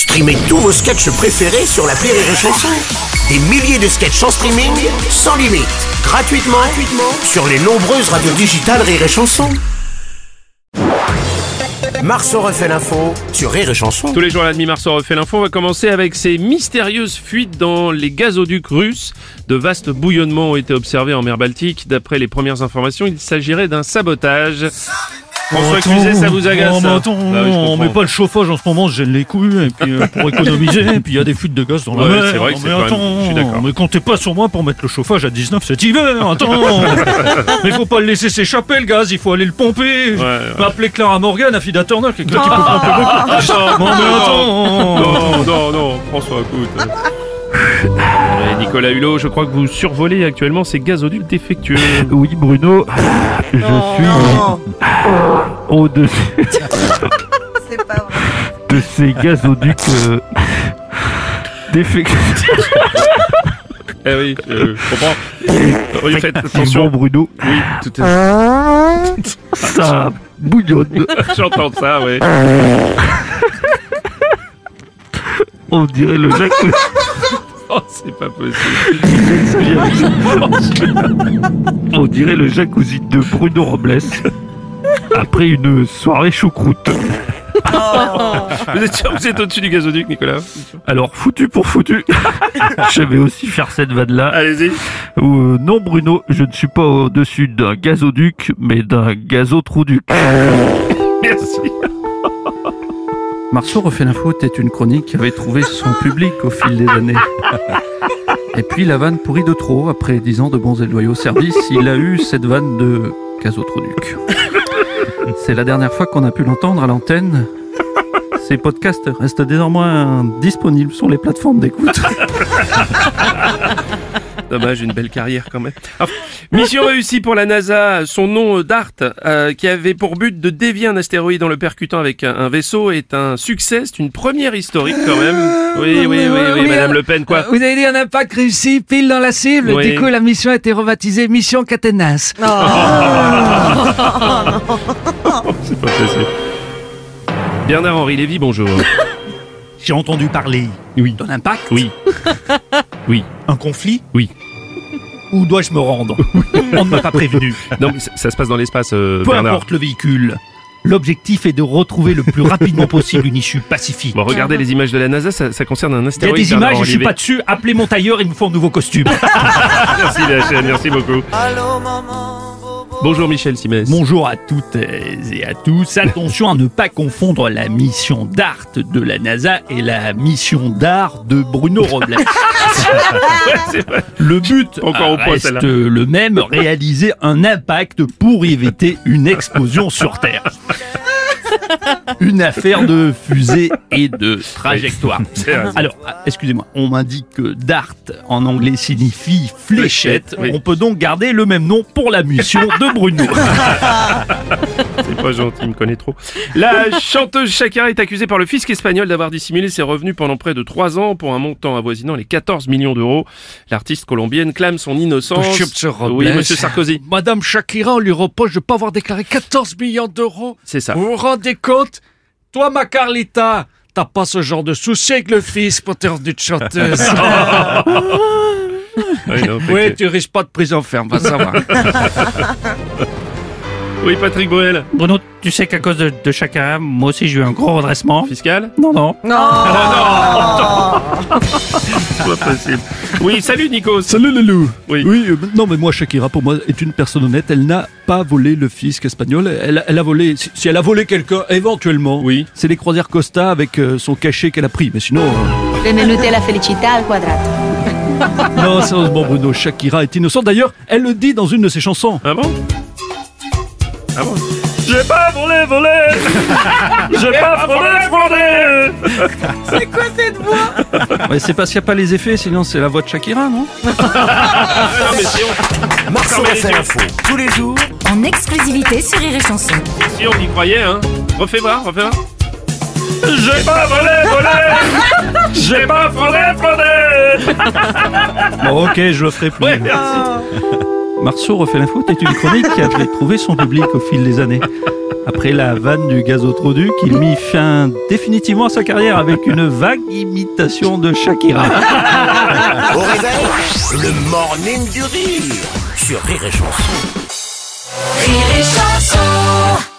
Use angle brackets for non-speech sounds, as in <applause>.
Streamez tous vos sketchs préférés sur la Rire et Chanson. Des milliers de sketchs en streaming, sans limite, gratuitement, gratuitement sur les nombreuses radios digitales Rire et Chanson. Marceau refait l'info sur Rire et Chanson. Tous les jours à la demi Marceau refait l'info. Va commencer avec ces mystérieuses fuites dans les gazoducs russes. De vastes bouillonnements ont été observés en mer Baltique. D'après les premières informations, il s'agirait d'un sabotage. François, excusez, ça vous agace Oh, mais attends, Bah oui, on met pas le chauffage en ce moment, je gêne les couilles, et puis euh, pour économiser, et puis il y a des fuites de gaz dans la Ouais, mer. c'est vrai que Non, c'est mais même- attends, je suis d'accord. mais comptez pas sur moi pour mettre le chauffage à 19 cet hiver, attends <laughs> Mais faut pas le laisser s'échapper le gaz, il faut aller le pomper ouais. Appeler Clara Morgan, Affida Turner, quelqu'un qui peut pomper beaucoup Non, Non mais attends Non, non, non, François, écoute. <laughs> Nicolas Hulot, je crois que vous survolez actuellement ces gazoducs défectueux. <laughs> Oui Bruno, je suis au-dessus <laughs> de ces gazoducs euh, défectueux. <laughs> Eh oui, je, je comprends. Oui, faites attention. Bruno, Oui, tout à ça bouillonne, J'entends ça, ouais. on dirait le jacuzzi. Oh, c'est pas possible. <laughs> On dirait le jacuzzi de Bruno Robles après une soirée choucroute. Vous êtes sûr que vous êtes au-dessus du gazoduc, Nicolas? Alors, foutu pour foutu, <laughs> je vais aussi faire cette vanne-là. Allez-y. Euh, non, Bruno, je ne suis pas au-dessus d'un gazoduc, mais d'un gazotrouduc. <laughs> Merci. Marceau refait l'info était une chronique qui avait trouvé son public au fil des années. Et puis la vanne pourrit de trop, après dix ans de bons et loyaux services, il a eu cette vanne de gazotroduc. C'est la dernière fois qu'on a pu l'entendre à l'antenne. Ces podcasts restent désormais disponibles sur les plateformes d'écoute. Dommage, une belle carrière quand même. Enfin, mission réussie pour la NASA. Son nom DART, euh, qui avait pour but de dévier un astéroïde en le percutant avec un, un vaisseau, est un succès. C'est une première historique quand même. Oui, oui, oui, oui, oui, Madame euh, Le Pen, quoi. Euh, Vous avez dit un impact réussi, pile dans la cible. Oui. Du coup, la mission a été rebaptisée Mission Catenas. <laughs> C'est pas possible. Bernard-Henri Lévy, bonjour. J'ai entendu parler Oui. d'un impact, Oui. Oui. un conflit. Oui. Où dois-je me rendre <laughs> On ne m'a pas prévenu. Non, mais ça, ça se passe dans l'espace, euh, Peu Bernard. importe le véhicule. L'objectif est de retrouver le plus rapidement <laughs> possible une issue pacifique. Bon, regardez les images de la NASA, ça, ça concerne un Il y a astéroïde. des images, je suis pas dessus. Appelez mon tailleur, il me faut un nouveau costume. <laughs> Merci, la chaîne, merci beaucoup. Bonjour Michel Simès. Bonjour à toutes et à tous. Attention à ne pas confondre la mission d'art de la NASA et la mission d'art de Bruno Robles. <laughs> Le but Encore au point, reste le même, réaliser un impact pour éviter une explosion sur Terre. <laughs> Une affaire de fusée et de trajectoire. <laughs> Alors, excusez-moi, on m'indique que DART en anglais signifie fléchette. Oui. On peut donc garder le même nom pour la mission de Bruno. <laughs> C'est pas gentil, il me connaît trop. La chanteuse Shakira est accusée par le fisc espagnol d'avoir dissimulé ses revenus pendant près de 3 ans pour un montant avoisinant les 14 millions d'euros. L'artiste colombienne clame son innocence. Monsieur Robles. Oui, monsieur Sarkozy. Madame Shakira, on lui reproche de ne pas avoir déclaré 14 millions d'euros. C'est ça. Vous vous rendez compte Toi, ma Carlita, t'as pas ce genre de souci avec le fils revenus de chanteuse. <laughs> Oui, non, oui, que- tu risques pas de prison ferme, va savoir. <laughs> Oui, Patrick Bruel. Bruno, tu sais qu'à cause de, de Shakira, moi aussi j'ai eu un gros redressement. Fiscal Non, non. <laughs> C'est pas possible. Oui, salut Nikos. Salut les loups Oui. euh, non mais moi Shakira pour moi est une personne honnête, elle n'a pas volé le fisc espagnol, elle, elle a volé, si, si elle a volé quelqu'un éventuellement, Oui. c'est les croisières Costa avec euh, son cachet qu'elle a pris, mais sinon... euh, Benvenuti la felicità al quadrato. non sérieusement Bruno, Shakira est innocente, d'ailleurs elle le dit dans une de ses chansons. Ah bon? Ah bon J'ai pas volé, volé <laughs> J'ai pas frondé, frondé <laughs> C'est quoi cette voix Ouais, c'est parce qu'il n'y a pas les effets, sinon c'est la voix de Shakira, non <laughs> Ah non, mais si on, Marceau refait l'info tous les jours En exclusivité sur Rire et Chanson. si on y croyait, hein. Refais voir, refais voir. J'ai pas volé, volé J'ai pas frondé, frondé Bon, ok, je le ferai plus. Ouais, merci. Marceau refait l'info était une chronique qui avait trouvé son public au fil des années. Après la vanne du gazotroduc, il mit fin définitivement à sa carrière avec une vague imitation de Shakira. <laughs> Au réveil, le morning du rire sur Rire et Chanson. Rire et chanson.